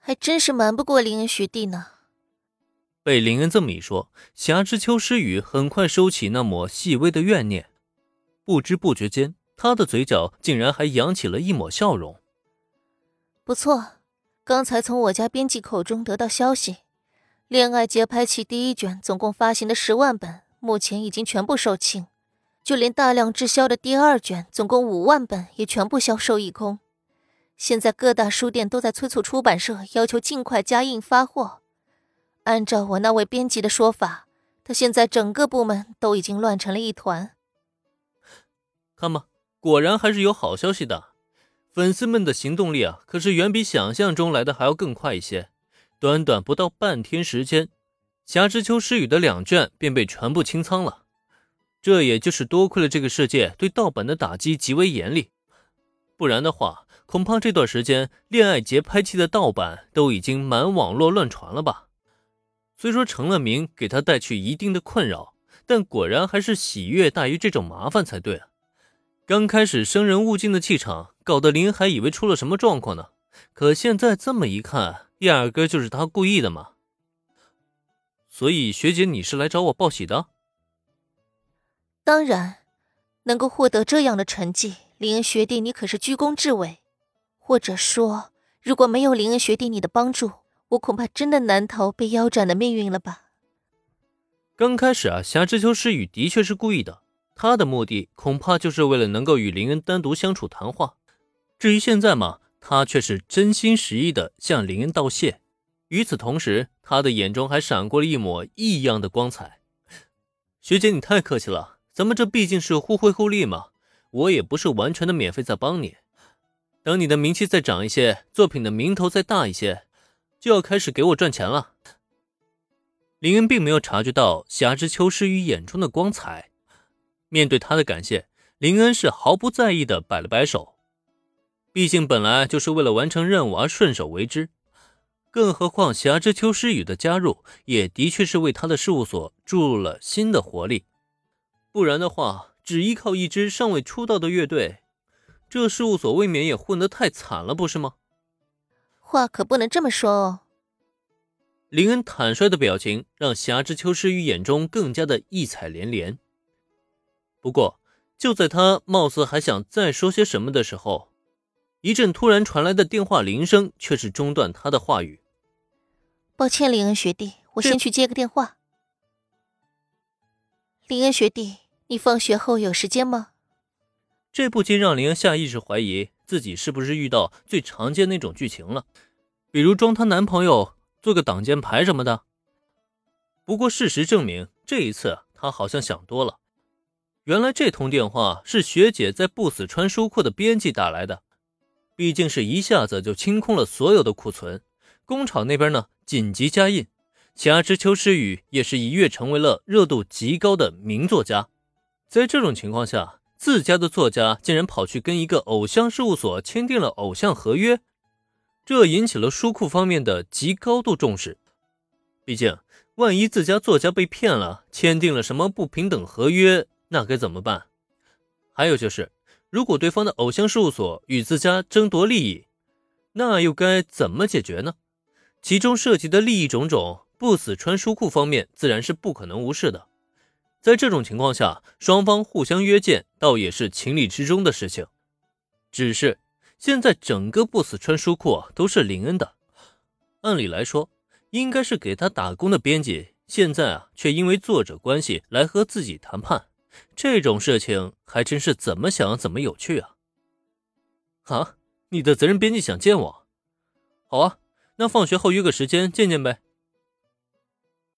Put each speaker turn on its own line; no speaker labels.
还真是瞒不过林恩学弟呢。
被林恩这么一说，霞之秋诗雨很快收起那抹细微的怨念，不知不觉间，他的嘴角竟然还扬起了一抹笑容。
不错，刚才从我家编辑口中得到消息，《恋爱节拍器》第一卷总共发行的十万本，目前已经全部售罄，就连大量滞销的第二卷总共五万本也全部销售一空。现在各大书店都在催促出版社，要求尽快加印发货。按照我那位编辑的说法，他现在整个部门都已经乱成了一团。
看吧，果然还是有好消息的。粉丝们的行动力啊，可是远比想象中来的还要更快一些。短短不到半天时间，《霞之秋诗语》的两卷便被全部清仓了。这也就是多亏了这个世界对盗版的打击极为严厉，不然的话，恐怕这段时间《恋爱节拍器》的盗版都已经满网络乱传了吧。虽说成了名给他带去一定的困扰，但果然还是喜悦大于这种麻烦才对啊！刚开始生人勿近的气场，搞得林还以为出了什么状况呢。可现在这么一看，压根就是他故意的嘛。所以学姐，你是来找我报喜的？
当然，能够获得这样的成绩，林学弟你可是居功至伟。或者说，如果没有林恩学弟你的帮助，我恐怕真的难逃被腰斩的命运了吧。
刚开始啊，霞之秋诗雨的确是故意的，他的目的恐怕就是为了能够与林恩单独相处谈话。至于现在嘛，他却是真心实意的向林恩道谢。与此同时，他的眼中还闪过了一抹异样的光彩。学姐，你太客气了，咱们这毕竟是互惠互利嘛，我也不是完全的免费在帮你。等你的名气再涨一些，作品的名头再大一些。就要开始给我赚钱了。林恩并没有察觉到霞之秋诗雨眼中的光彩，面对他的感谢，林恩是毫不在意的摆了摆手。毕竟本来就是为了完成任务而顺手为之，更何况霞之秋诗雨的加入也的确是为他的事务所注入了新的活力。不然的话，只依靠一支尚未出道的乐队，这事务所未免也混得太惨了，不是吗？
话可不能这么说哦。
林恩坦率的表情让霞之秋诗雨眼中更加的异彩连连。不过，就在他貌似还想再说些什么的时候，一阵突然传来的电话铃声却是中断他的话语。
抱歉，林恩学弟，我先去接个电话。林恩学弟，你放学后有时间吗？
这不禁让林恩下意识怀疑。自己是不是遇到最常见那种剧情了？比如装她男朋友做个挡箭牌什么的。不过事实证明，这一次她好像想多了。原来这通电话是学姐在不死川书库的编辑打来的，毕竟是一下子就清空了所有的库存。工厂那边呢，紧急加印。加之秋诗雨也是一跃成为了热度极高的名作家。在这种情况下。自家的作家竟然跑去跟一个偶像事务所签订了偶像合约，这引起了书库方面的极高度重视。毕竟，万一自家作家被骗了，签订了什么不平等合约，那该怎么办？还有就是，如果对方的偶像事务所与自家争夺利益，那又该怎么解决呢？其中涉及的利益种种，不死川书库方面自然是不可能无视的。在这种情况下，双方互相约见，倒也是情理之中的事情。只是现在整个不死川书库都是林恩的，按理来说应该是给他打工的编辑，现在啊却因为作者关系来和自己谈判，这种事情还真是怎么想怎么有趣啊！啊，你的责任编辑想见我？好啊，那放学后约个时间见见呗。